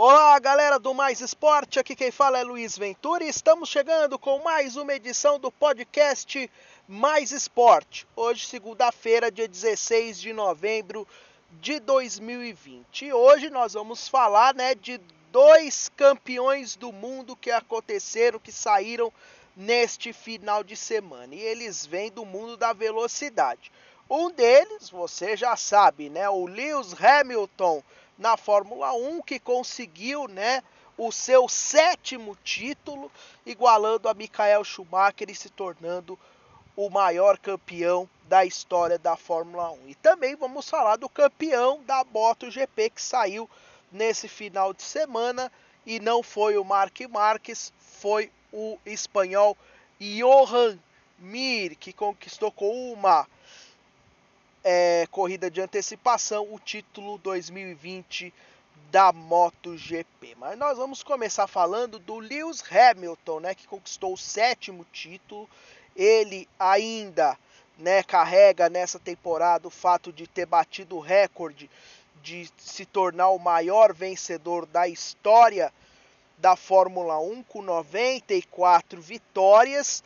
Olá, galera do Mais Esporte, aqui quem fala é Luiz Ventura e estamos chegando com mais uma edição do podcast Mais Esporte. Hoje, segunda-feira, dia 16 de novembro de 2020. E hoje nós vamos falar, né, de dois campeões do mundo que aconteceram, que saíram neste final de semana. E eles vêm do mundo da velocidade. Um deles, você já sabe, né, o Lewis Hamilton na Fórmula 1, que conseguiu né, o seu sétimo título, igualando a Michael Schumacher e se tornando o maior campeão da história da Fórmula 1. E também vamos falar do campeão da MotoGP que saiu nesse final de semana e não foi o Mark Marques, foi o espanhol Johan Mir, que conquistou com uma é, corrida de antecipação, o título 2020 da MotoGP. Mas nós vamos começar falando do Lewis Hamilton, né, que conquistou o sétimo título. Ele ainda né, carrega nessa temporada o fato de ter batido o recorde de se tornar o maior vencedor da história da Fórmula 1 com 94 vitórias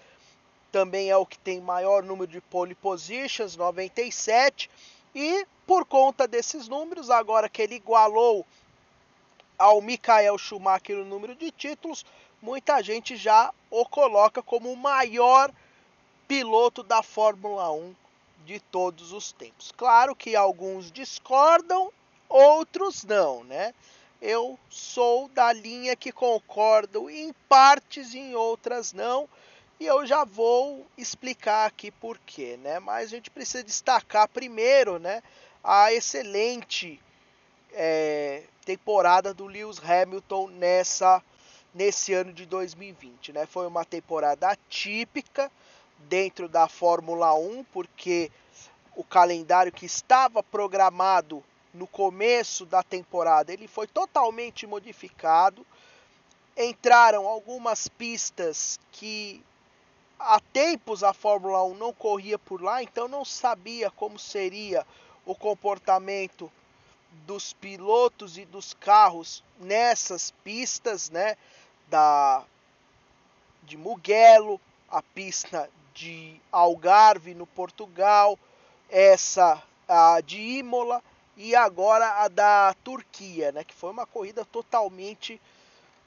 também é o que tem maior número de pole positions, 97. E por conta desses números, agora que ele igualou ao Michael Schumacher o número de títulos, muita gente já o coloca como o maior piloto da Fórmula 1 de todos os tempos. Claro que alguns discordam, outros não, né? Eu sou da linha que concordo em partes e em outras não. E eu já vou explicar aqui por quê, né? Mas a gente precisa destacar primeiro, né, a excelente é, temporada do Lewis Hamilton nessa nesse ano de 2020, né? Foi uma temporada atípica dentro da Fórmula 1, porque o calendário que estava programado no começo da temporada, ele foi totalmente modificado. Entraram algumas pistas que há tempos a Fórmula 1 não corria por lá, então não sabia como seria o comportamento dos pilotos e dos carros nessas pistas, né? Da de Mugello, a pista de Algarve no Portugal, essa a de Imola e agora a da Turquia, né? Que foi uma corrida totalmente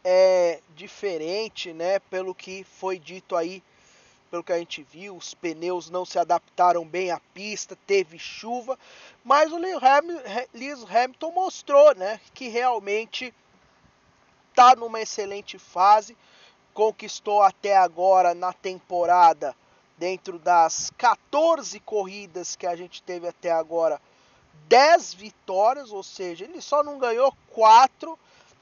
é, diferente, né? Pelo que foi dito aí pelo que a gente viu, os pneus não se adaptaram bem à pista, teve chuva, mas o Lewis Hamilton mostrou né, que realmente está numa excelente fase, conquistou até agora na temporada, dentro das 14 corridas que a gente teve até agora, 10 vitórias, ou seja, ele só não ganhou 4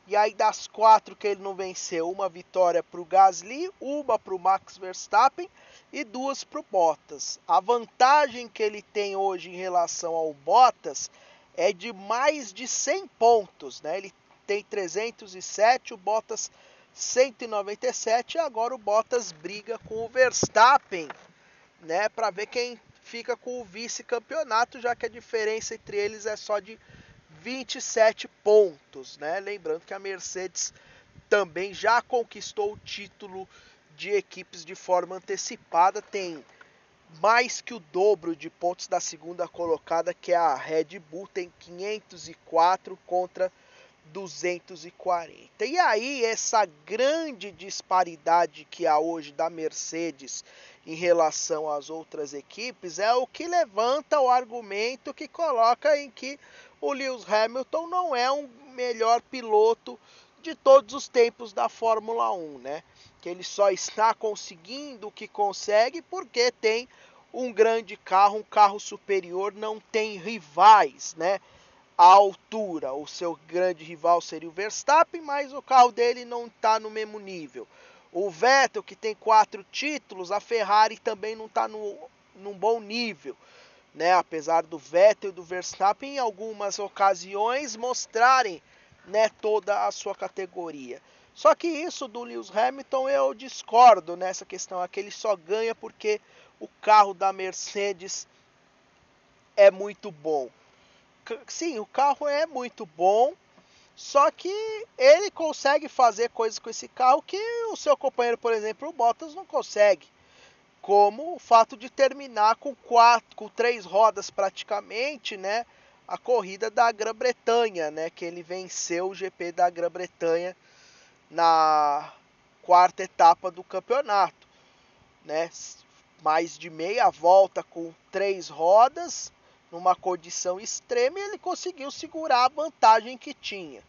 e aí das quatro que ele não venceu, uma vitória para o Gasly, uma para o Max Verstappen e duas para o Bottas. A vantagem que ele tem hoje em relação ao Bottas é de mais de 100 pontos, né? Ele tem 307, o Bottas 197 e agora o Bottas briga com o Verstappen, né, para ver quem fica com o vice-campeonato, já que a diferença entre eles é só de 27 pontos, né? Lembrando que a Mercedes também já conquistou o título de equipes de forma antecipada, tem mais que o dobro de pontos da segunda colocada, que é a Red Bull, tem 504 contra 240. E aí, essa grande disparidade que há hoje da Mercedes em relação às outras equipes é o que levanta o argumento que coloca em que o Lewis Hamilton não é um melhor piloto de todos os tempos da Fórmula 1, né? Que ele só está conseguindo o que consegue porque tem um grande carro, um carro superior, não tem rivais, né? A altura, o seu grande rival seria o Verstappen, mas o carro dele não está no mesmo nível. O Vettel, que tem quatro títulos, a Ferrari também não está num bom nível né, apesar do Vettel e do Verstappen em algumas ocasiões mostrarem né, toda a sua categoria. Só que isso do Lewis Hamilton eu discordo nessa questão, é que ele só ganha porque o carro da Mercedes é muito bom. Sim, o carro é muito bom, Só que ele consegue fazer coisas com esse carro que o seu companheiro, por exemplo, o Bottas, não consegue. Como o fato de terminar com quatro, com três rodas praticamente, né? A corrida da Grã-Bretanha, né? Que ele venceu o GP da Grã-Bretanha na quarta etapa do campeonato, né? Mais de meia volta com três rodas, numa condição extrema, e ele conseguiu segurar a vantagem que tinha.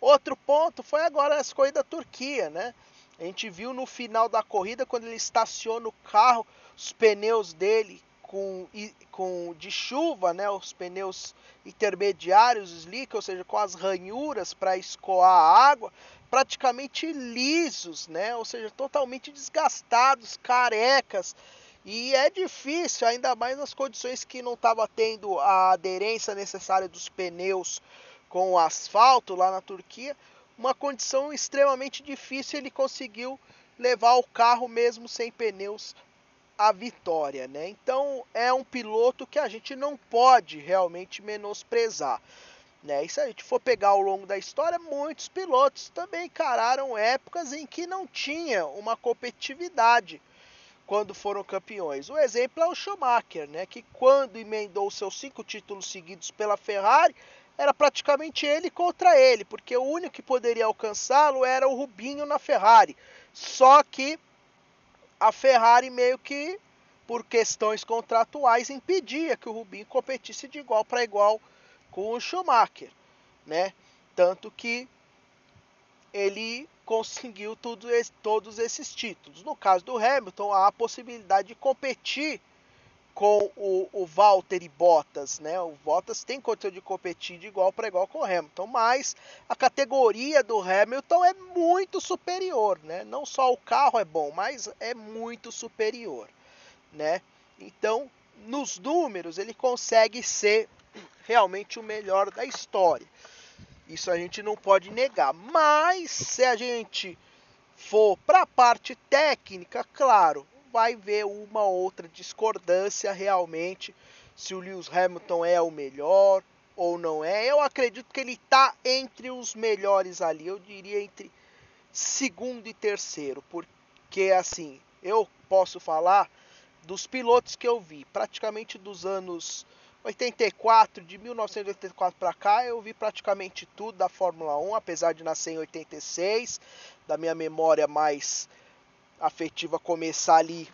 Outro ponto foi agora as corridas da Turquia, né? A gente viu no final da corrida, quando ele estaciona o carro, os pneus dele com, com de chuva, né? Os pneus intermediários, slick, ou seja, com as ranhuras para escoar a água, praticamente lisos, né? Ou seja, totalmente desgastados, carecas. E é difícil, ainda mais nas condições que não estava tendo a aderência necessária dos pneus com o asfalto lá na Turquia, uma condição extremamente difícil. Ele conseguiu levar o carro mesmo sem pneus à vitória, né? Então é um piloto que a gente não pode realmente menosprezar. Né? E se a gente for pegar ao longo da história, muitos pilotos também encararam épocas em que não tinha uma competitividade quando foram campeões. O exemplo é o Schumacher, né, que quando emendou seus cinco títulos seguidos pela Ferrari, era praticamente ele contra ele, porque o único que poderia alcançá-lo era o Rubinho na Ferrari. Só que a Ferrari meio que por questões contratuais impedia que o Rubinho competisse de igual para igual com o Schumacher, né? Tanto que ele conseguiu tudo, todos esses títulos. No caso do Hamilton, há a possibilidade de competir com o, o Valtteri Bottas, né? O Bottas tem condição de competir de igual para igual com o Hamilton, mas a categoria do Hamilton é muito superior, né? Não só o carro é bom, mas é muito superior, né? Então, nos números, ele consegue ser realmente o melhor da história. Isso a gente não pode negar. Mas se a gente for para a parte técnica, claro, vai ver uma outra discordância realmente se o Lewis Hamilton é o melhor ou não é. Eu acredito que ele está entre os melhores ali. Eu diria entre segundo e terceiro, porque assim, eu posso falar dos pilotos que eu vi, praticamente dos anos 84, de 1984 para cá, eu vi praticamente tudo da Fórmula 1, apesar de nascer em 86, da minha memória mais afetiva começar ali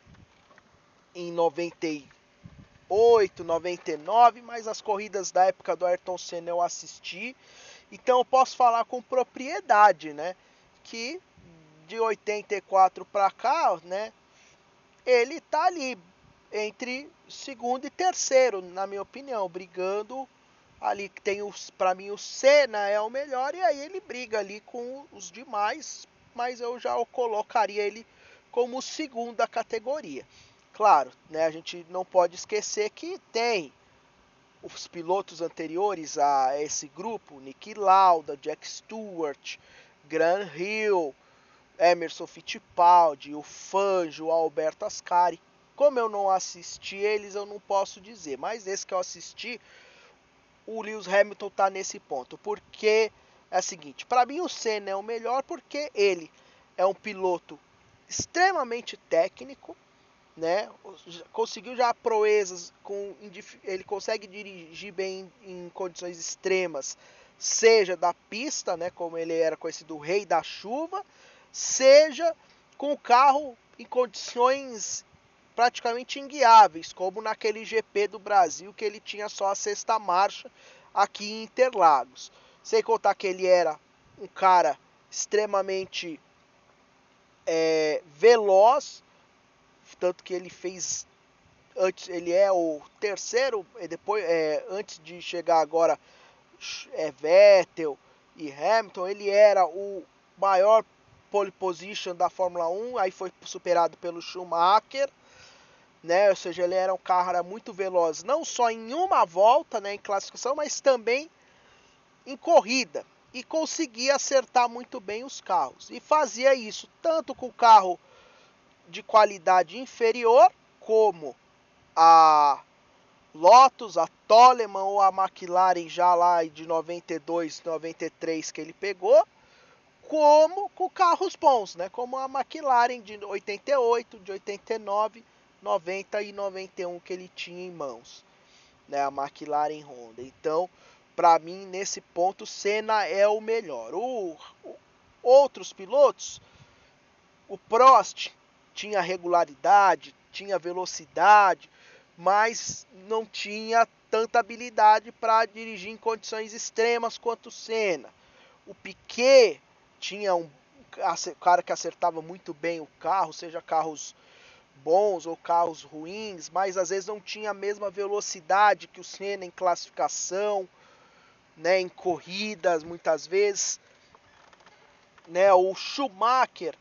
em 98, 99, mas as corridas da época do Ayrton Senna eu assisti. Então eu posso falar com propriedade, né, que de 84 para cá, né, ele tá ali entre segundo e terceiro, na minha opinião, brigando ali que tem os para mim o Senna é o melhor e aí ele briga ali com os demais, mas eu já o colocaria ele como segunda categoria. Claro, né, a gente não pode esquecer que tem os pilotos anteriores a esse grupo, Nick Lauda, Jack Stewart, Graham Hill, Emerson Fittipaldi, o Fangio, o Alberto Ascari, como eu não assisti eles, eu não posso dizer. Mas esse que eu assisti, o Lewis Hamilton tá nesse ponto. Porque é o seguinte, para mim o Senna é o melhor porque ele é um piloto extremamente técnico, né? Conseguiu já proezas com ele consegue dirigir bem em condições extremas, seja da pista, né, como ele era conhecido o rei da chuva, seja com o carro em condições praticamente inguiáveis, como naquele GP do Brasil que ele tinha só a sexta marcha aqui em Interlagos. Sem contar que ele era um cara extremamente é, veloz, tanto que ele fez antes, ele é o terceiro, depois é, antes de chegar agora é, Vettel e Hamilton, ele era o maior pole position da Fórmula 1, aí foi superado pelo Schumacher né? Ou seja, ele era um carro muito veloz, não só em uma volta, né, em classificação, mas também em corrida e conseguia acertar muito bem os carros. E fazia isso tanto com o carro de qualidade inferior, como a Lotus, a Toleman ou a McLaren já lá de 92, 93 que ele pegou, como com carros bons, né? Como a McLaren de 88, de 89, 90 e 91 que ele tinha em mãos, né? A McLaren Honda. Então, para mim nesse ponto Senna é o melhor. O, o, outros pilotos, o Prost tinha regularidade, tinha velocidade, mas não tinha tanta habilidade para dirigir em condições extremas quanto o Senna. O Piquet tinha um cara que acertava muito bem o carro, seja carros bons ou carros ruins, mas às vezes não tinha a mesma velocidade que o Senna em classificação, né, em corridas muitas vezes, né, o Schumacher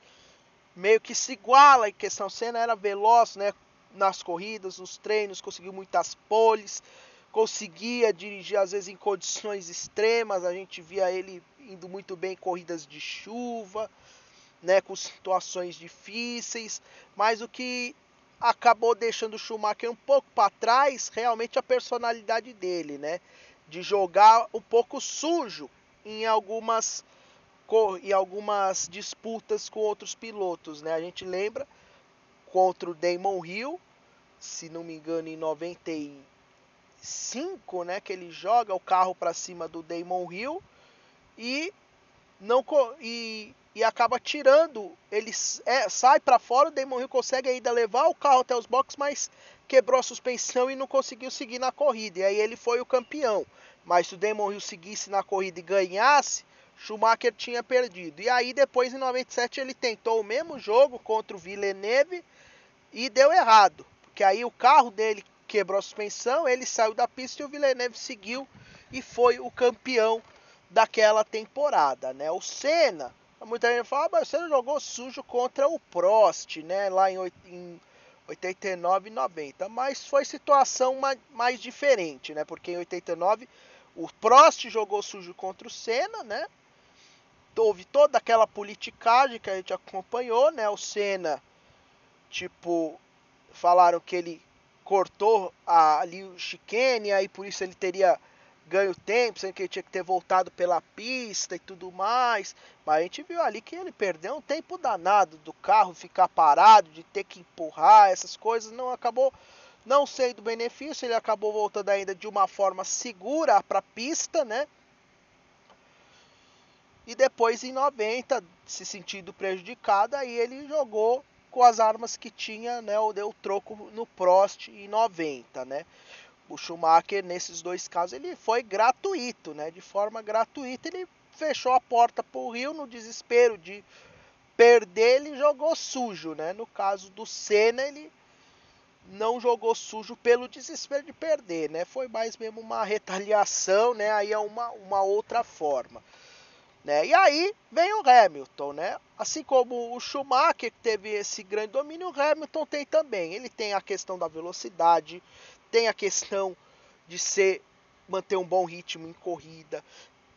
meio que se iguala em questão, o Senna era veloz, né, nas corridas, nos treinos, conseguiu muitas poles, conseguia dirigir às vezes em condições extremas, a gente via ele indo muito bem em corridas de chuva, né, com situações difíceis, mas o que acabou deixando o Schumacher um pouco para trás, realmente a personalidade dele, né, de jogar um pouco sujo em algumas em algumas disputas com outros pilotos, né? A gente lembra contra o Damon Hill, se não me engano, em 95, né, que ele joga o carro para cima do Damon Hill e não e, e acaba tirando, ele é, sai para fora, o Damon Hill consegue ainda levar o carro até os boxes, mas quebrou a suspensão e não conseguiu seguir na corrida. E aí ele foi o campeão. Mas se o Damon Hill seguisse na corrida e ganhasse, Schumacher tinha perdido. E aí depois em 97 ele tentou o mesmo jogo contra o Villeneuve e deu errado. Porque aí o carro dele quebrou a suspensão, ele saiu da pista e o Villeneuve seguiu e foi o campeão daquela temporada, né? O Senna, muita gente fala, ah, mas o Senna jogou sujo contra o Prost, né? Lá em, em 89 e 90, mas foi situação mais diferente, né? Porque em 89 o Prost jogou sujo contra o Senna, né? Houve toda aquela politicagem que a gente acompanhou, né? O Senna, tipo, falaram que ele cortou a, ali o chicane, aí por isso ele teria ganho tempo, sendo que ele tinha que ter voltado pela pista e tudo mais. Mas a gente viu ali que ele perdeu um tempo danado do carro ficar parado, de ter que empurrar, essas coisas. Não acabou não sendo benefício, ele acabou voltando ainda de uma forma segura para a pista, né? E depois em 90, se sentindo prejudicado, aí ele jogou com as armas que tinha, né? Ou deu troco no Prost em 90, né? O Schumacher nesses dois casos ele foi gratuito, né? De forma gratuita ele fechou a porta para o Rio no desespero de perder, ele jogou sujo, né? No caso do Senna ele não jogou sujo pelo desespero de perder, né? Foi mais mesmo uma retaliação, né? Aí é uma, uma outra forma. Né? E aí vem o Hamilton, né? Assim como o Schumacher teve esse grande domínio, o Hamilton tem também. Ele tem a questão da velocidade, tem a questão de ser manter um bom ritmo em corrida,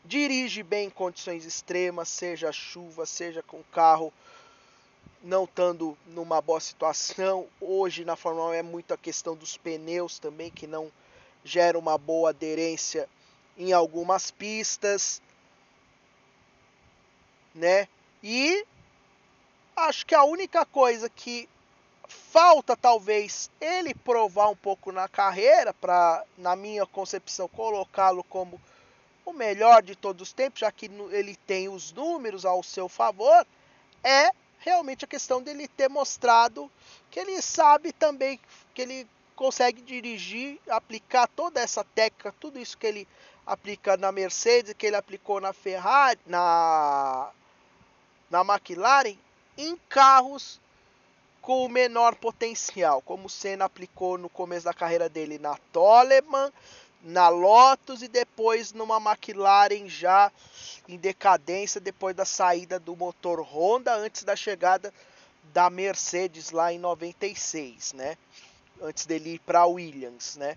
dirige bem em condições extremas, seja chuva, seja com carro não estando numa boa situação. Hoje na Fórmula 1 é muito a questão dos pneus também que não gera uma boa aderência em algumas pistas, né? E acho que a única coisa que falta talvez ele provar um pouco na carreira para, na minha concepção, colocá-lo como o melhor de todos os tempos, já que ele tem os números ao seu favor, é realmente a questão dele ter mostrado que ele sabe também que ele consegue dirigir, aplicar toda essa técnica, tudo isso que ele aplica na Mercedes, que ele aplicou na Ferrari, na na McLaren, em carros com o menor potencial, como o Senna aplicou no começo da carreira dele na Toleman, na Lotus e depois numa McLaren já em decadência depois da saída do motor Honda antes da chegada da Mercedes lá em 96, né? Antes dele ir para Williams, né?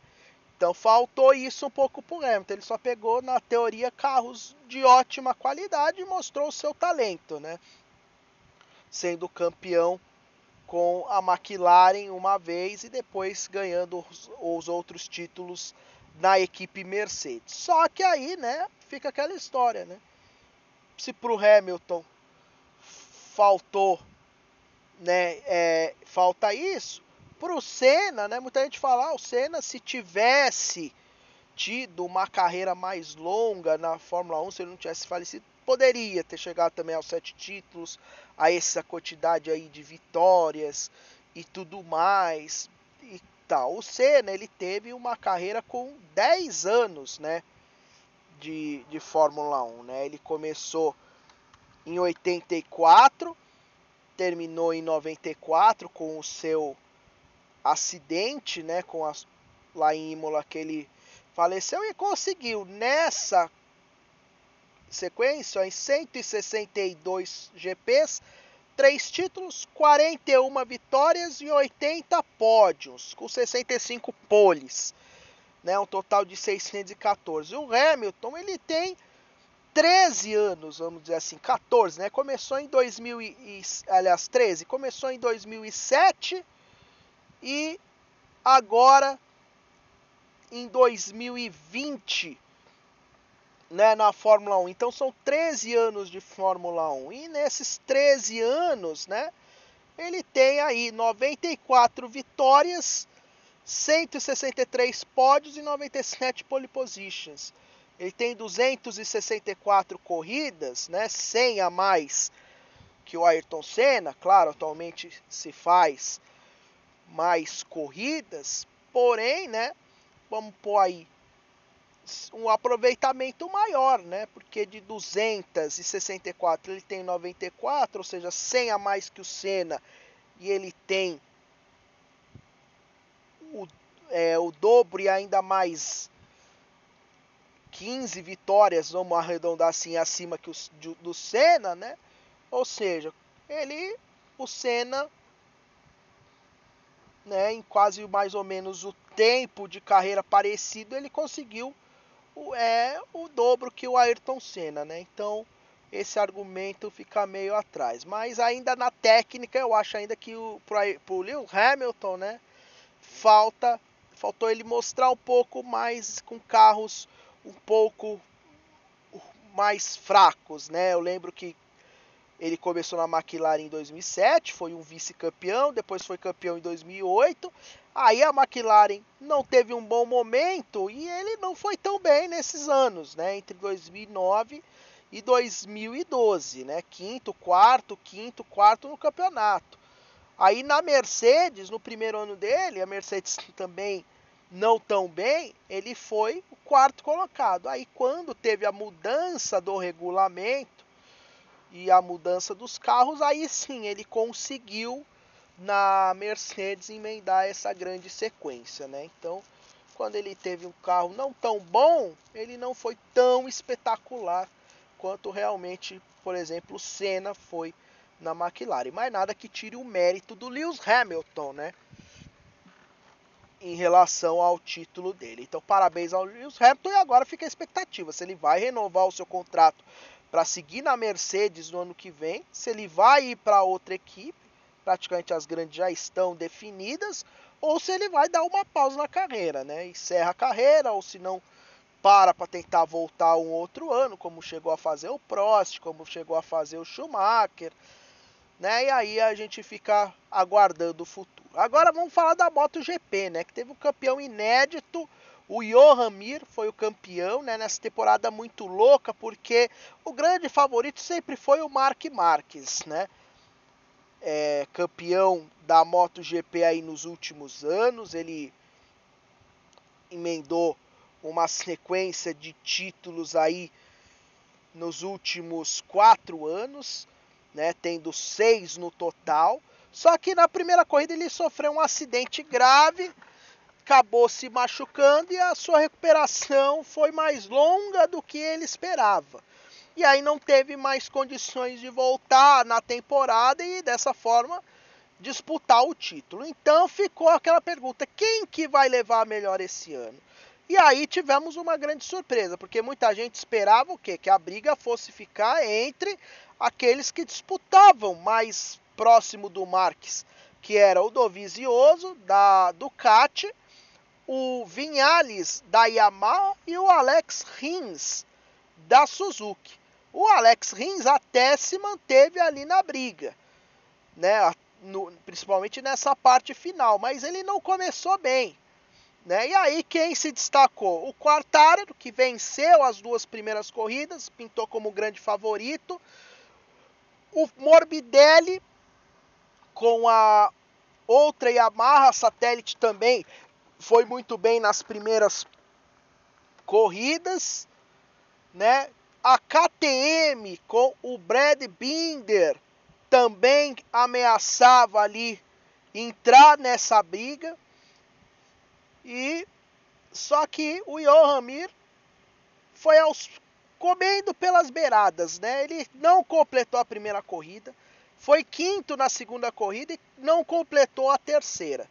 Então faltou isso um pouco pro Hamilton. Ele só pegou na teoria carros de ótima qualidade e mostrou o seu talento, né? Sendo campeão com a McLaren uma vez e depois ganhando os, os outros títulos na equipe Mercedes. Só que aí, né, fica aquela história, né? Se pro Hamilton faltou, né, é, falta isso, pro Senna, né, muita gente fala, ah, o Senna se tivesse tido uma carreira mais longa na Fórmula 1, se ele não tivesse falecido, poderia ter chegado também aos sete títulos, a essa quantidade aí de vitórias e tudo mais e tal. O Senna, ele teve uma carreira com 10 anos, né, de, de Fórmula 1, né? Ele começou em 84, terminou em 94 com o seu acidente, né, com a, lá em Imola que ele faleceu e conseguiu nessa sequência em 162 GPs, 3 títulos, 41 vitórias e 80 pódios, com 65 poles, né, um total de 614. O Hamilton, ele tem 13 anos, vamos dizer assim, 14, né? Começou em 2000 e, aliás, 13, começou em 2007 e agora em 2020 né, na Fórmula 1. Então são 13 anos de Fórmula 1. E nesses 13 anos, né, ele tem aí 94 vitórias, 163 pódios e 97 pole positions. Ele tem 264 corridas, né, 100 a mais que o Ayrton Senna. Claro, atualmente se faz mais corridas, porém, né, vamos pôr aí um aproveitamento maior, né? Porque de 264 ele tem 94, ou seja, 100 a mais que o Senna, e ele tem o, é, o dobro e ainda mais 15 vitórias, vamos arredondar assim, acima que o, do, do Senna, né? Ou seja, ele, o Senna, né, em quase mais ou menos o tempo de carreira parecido, ele conseguiu é o dobro que o Ayrton Senna, né? Então esse argumento fica meio atrás. Mas ainda na técnica, eu acho ainda que o pro Lewis Hamilton, né? Falta, faltou ele mostrar um pouco mais com carros um pouco mais fracos, né? Eu lembro que ele começou na McLaren em 2007, foi um vice-campeão, depois foi campeão em 2008. Aí a McLaren não teve um bom momento e ele não foi tão bem nesses anos, né? Entre 2009 e 2012, né? Quinto, quarto, quinto, quarto no campeonato. Aí na Mercedes, no primeiro ano dele, a Mercedes também não tão bem, ele foi o quarto colocado. Aí quando teve a mudança do regulamento e a mudança dos carros, aí sim ele conseguiu na Mercedes emendar essa grande sequência, né? Então, quando ele teve um carro não tão bom, ele não foi tão espetacular quanto realmente, por exemplo, o Senna foi na McLaren. Mas nada que tire o mérito do Lewis Hamilton, né? Em relação ao título dele. Então, parabéns ao Lewis Hamilton e agora fica a expectativa se ele vai renovar o seu contrato para seguir na Mercedes no ano que vem, se ele vai ir para outra equipe praticamente as grandes já estão definidas, ou se ele vai dar uma pausa na carreira, né? Encerra a carreira, ou se não para para tentar voltar um outro ano, como chegou a fazer o Prost, como chegou a fazer o Schumacher, né? E aí a gente fica aguardando o futuro. Agora vamos falar da MotoGP, né? Que teve um campeão inédito, o Johan Mir foi o campeão, né? Nessa temporada muito louca, porque o grande favorito sempre foi o Mark Marques, né? É, campeão da MotoGP aí nos últimos anos. Ele emendou uma sequência de títulos aí nos últimos quatro anos, né, tendo seis no total. Só que na primeira corrida ele sofreu um acidente grave, acabou se machucando e a sua recuperação foi mais longa do que ele esperava e aí não teve mais condições de voltar na temporada e dessa forma disputar o título. Então ficou aquela pergunta: quem que vai levar melhor esse ano? E aí tivemos uma grande surpresa, porque muita gente esperava o quê? Que a briga fosse ficar entre aqueles que disputavam mais próximo do Marques que era o Dovizioso da Ducati, o Vinhales da Yamaha e o Alex Rins da Suzuki. O Alex Rins até se manteve ali na briga, né? No, principalmente nessa parte final, mas ele não começou bem. Né? E aí quem se destacou? O Quartararo, que venceu as duas primeiras corridas, pintou como grande favorito. O Morbidelli, com a outra Yamaha satélite também, foi muito bem nas primeiras corridas. Né? A KTM com o Brad Binder também ameaçava ali entrar nessa briga. E só que o Johan Mir foi aos comendo pelas beiradas, né? Ele não completou a primeira corrida, foi quinto na segunda corrida e não completou a terceira.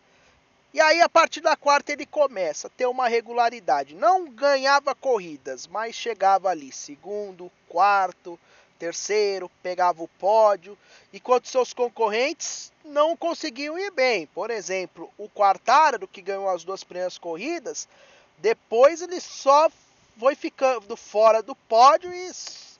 E aí a partir da quarta ele começa a ter uma regularidade. Não ganhava corridas, mas chegava ali segundo, quarto, terceiro, pegava o pódio, enquanto seus concorrentes não conseguiam ir bem. Por exemplo, o Quartararo, que ganhou as duas primeiras corridas, depois ele só foi ficando fora do pódio e,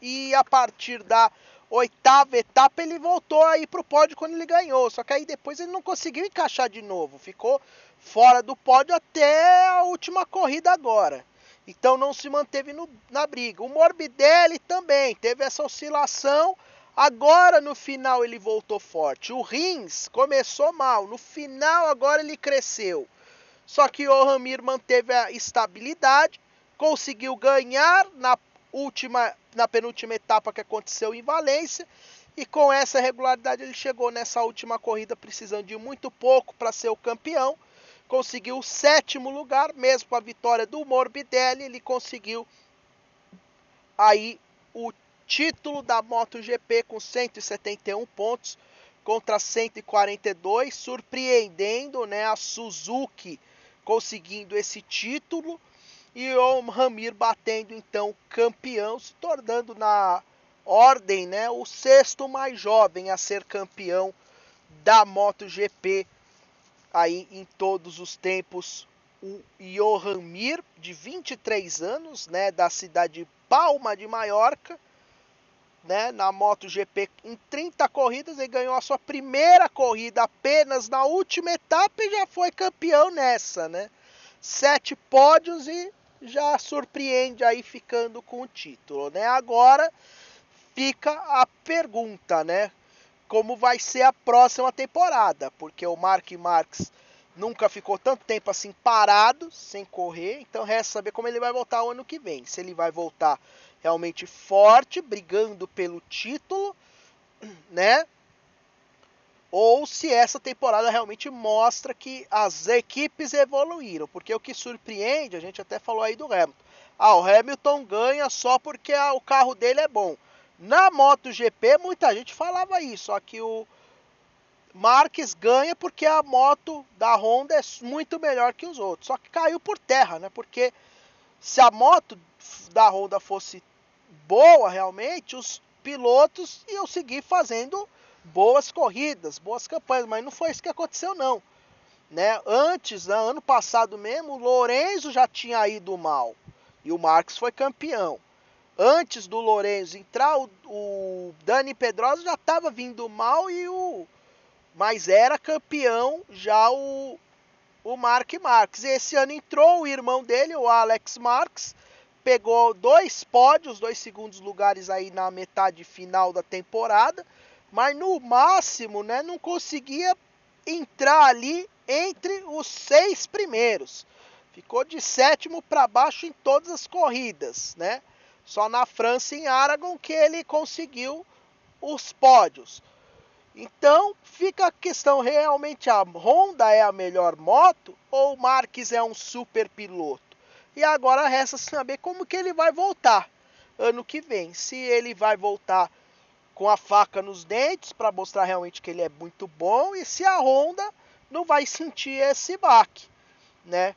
e a partir da oitava etapa ele voltou aí para o pódio quando ele ganhou. Só que aí depois ele não conseguiu encaixar de novo, ficou fora do pódio até a última corrida agora. Então não se manteve no, na briga. O Morbidelli também teve essa oscilação. Agora no final ele voltou forte. O Rins começou mal. No final agora ele cresceu. Só que o Ramir manteve a estabilidade, conseguiu ganhar na última, na penúltima etapa que aconteceu em Valência. E com essa regularidade ele chegou nessa última corrida precisando de muito pouco para ser o campeão conseguiu o sétimo lugar, mesmo com a vitória do Morbidelli, ele conseguiu aí o título da MotoGP com 171 pontos contra 142, surpreendendo, né, a Suzuki conseguindo esse título e o Ramir batendo então campeão, se tornando na ordem, né, o sexto mais jovem a ser campeão da MotoGP aí em todos os tempos o Johan Mir, de 23 anos, né, da cidade de Palma de Maiorca, né, na MotoGP em 30 corridas, ele ganhou a sua primeira corrida apenas na última etapa e já foi campeão nessa, né? Sete pódios e já surpreende aí ficando com o título, né? Agora fica a pergunta, né? como vai ser a próxima temporada, porque o Mark Marques nunca ficou tanto tempo assim parado, sem correr, então resta saber como ele vai voltar o ano que vem. Se ele vai voltar realmente forte, brigando pelo título, né? Ou se essa temporada realmente mostra que as equipes evoluíram, porque o que surpreende, a gente até falou aí do Hamilton. Ah, o Hamilton ganha só porque o carro dele é bom. Na MotoGP, muita gente falava isso, só que o Marques ganha porque a moto da Honda é muito melhor que os outros. Só que caiu por terra, né? Porque se a moto da Honda fosse boa realmente, os pilotos iam seguir fazendo boas corridas, boas campanhas, mas não foi isso que aconteceu não. Né? Antes, né, ano passado mesmo, o Lorenzo já tinha ido mal e o Marques foi campeão antes do Lourenço entrar, o, o Dani Pedrosa já estava vindo mal e o mas era campeão já o o Mark Marques. E esse ano entrou o irmão dele, o Alex Marques, pegou dois pódios, dois segundos lugares aí na metade final da temporada, mas no máximo, né, não conseguia entrar ali entre os seis primeiros. Ficou de sétimo para baixo em todas as corridas, né? Só na França, em Aragon, que ele conseguiu os pódios. Então fica a questão: realmente a Honda é a melhor moto ou o Marques é um super piloto? E agora resta saber como que ele vai voltar ano que vem. Se ele vai voltar com a faca nos dentes para mostrar realmente que ele é muito bom e se a Honda não vai sentir esse baque, né?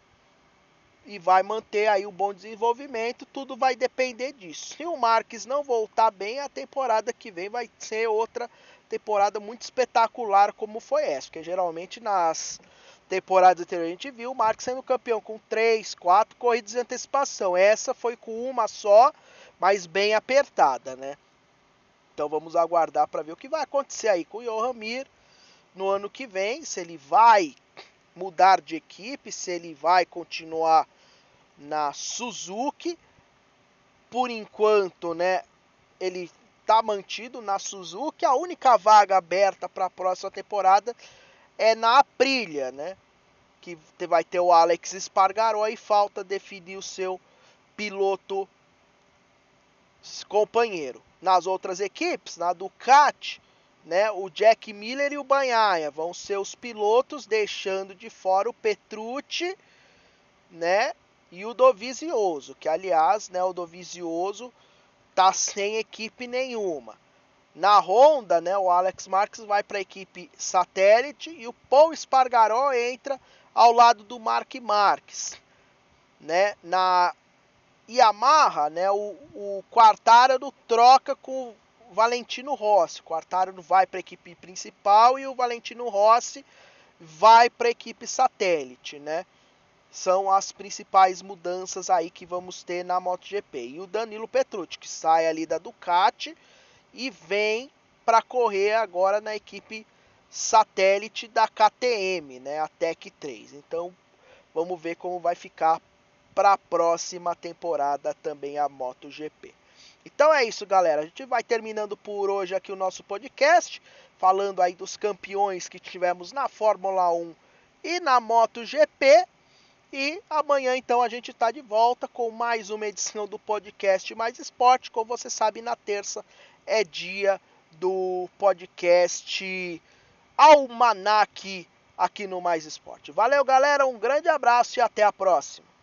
e vai manter aí um bom desenvolvimento, tudo vai depender disso. Se o Marques não voltar bem, a temporada que vem vai ser outra temporada muito espetacular como foi essa, porque geralmente nas temporadas anteriores a gente viu o Marques sendo campeão com 3, 4 corridas de antecipação. Essa foi com uma só, mas bem apertada, né? Então vamos aguardar para ver o que vai acontecer aí com o Johan Mir no ano que vem, se ele vai mudar de equipe, se ele vai continuar na Suzuki. Por enquanto, né, ele está mantido na Suzuki. A única vaga aberta para a próxima temporada é na Aprilia, né? Que vai ter o Alex Espargaró e falta definir o seu piloto companheiro. Nas outras equipes, na Ducati, né, o Jack Miller e o Banhaia vão ser os pilotos, deixando de fora o Petrucci, né, e o Dovizioso, que aliás, né, o Dovizioso tá sem equipe nenhuma. Na Honda, né, o Alex Marques vai para a equipe satélite e o Paul Espargaró entra ao lado do Mark Marques. Né? Na Yamaha, né, o, o Quartararo troca com o Valentino Rossi. O Quartararo vai para a equipe principal e o Valentino Rossi vai para a equipe satélite, né? São as principais mudanças aí que vamos ter na MotoGP. E o Danilo Petrucci, que sai ali da Ducati e vem para correr agora na equipe satélite da KTM, né, a Tech 3. Então, vamos ver como vai ficar para a próxima temporada também a MotoGP. Então é isso, galera. A gente vai terminando por hoje aqui o nosso podcast, falando aí dos campeões que tivemos na Fórmula 1 e na MotoGP. E amanhã então a gente está de volta com mais uma edição do podcast Mais Esporte. Como você sabe, na terça é dia do podcast Almanac aqui no Mais Esporte. Valeu, galera, um grande abraço e até a próxima.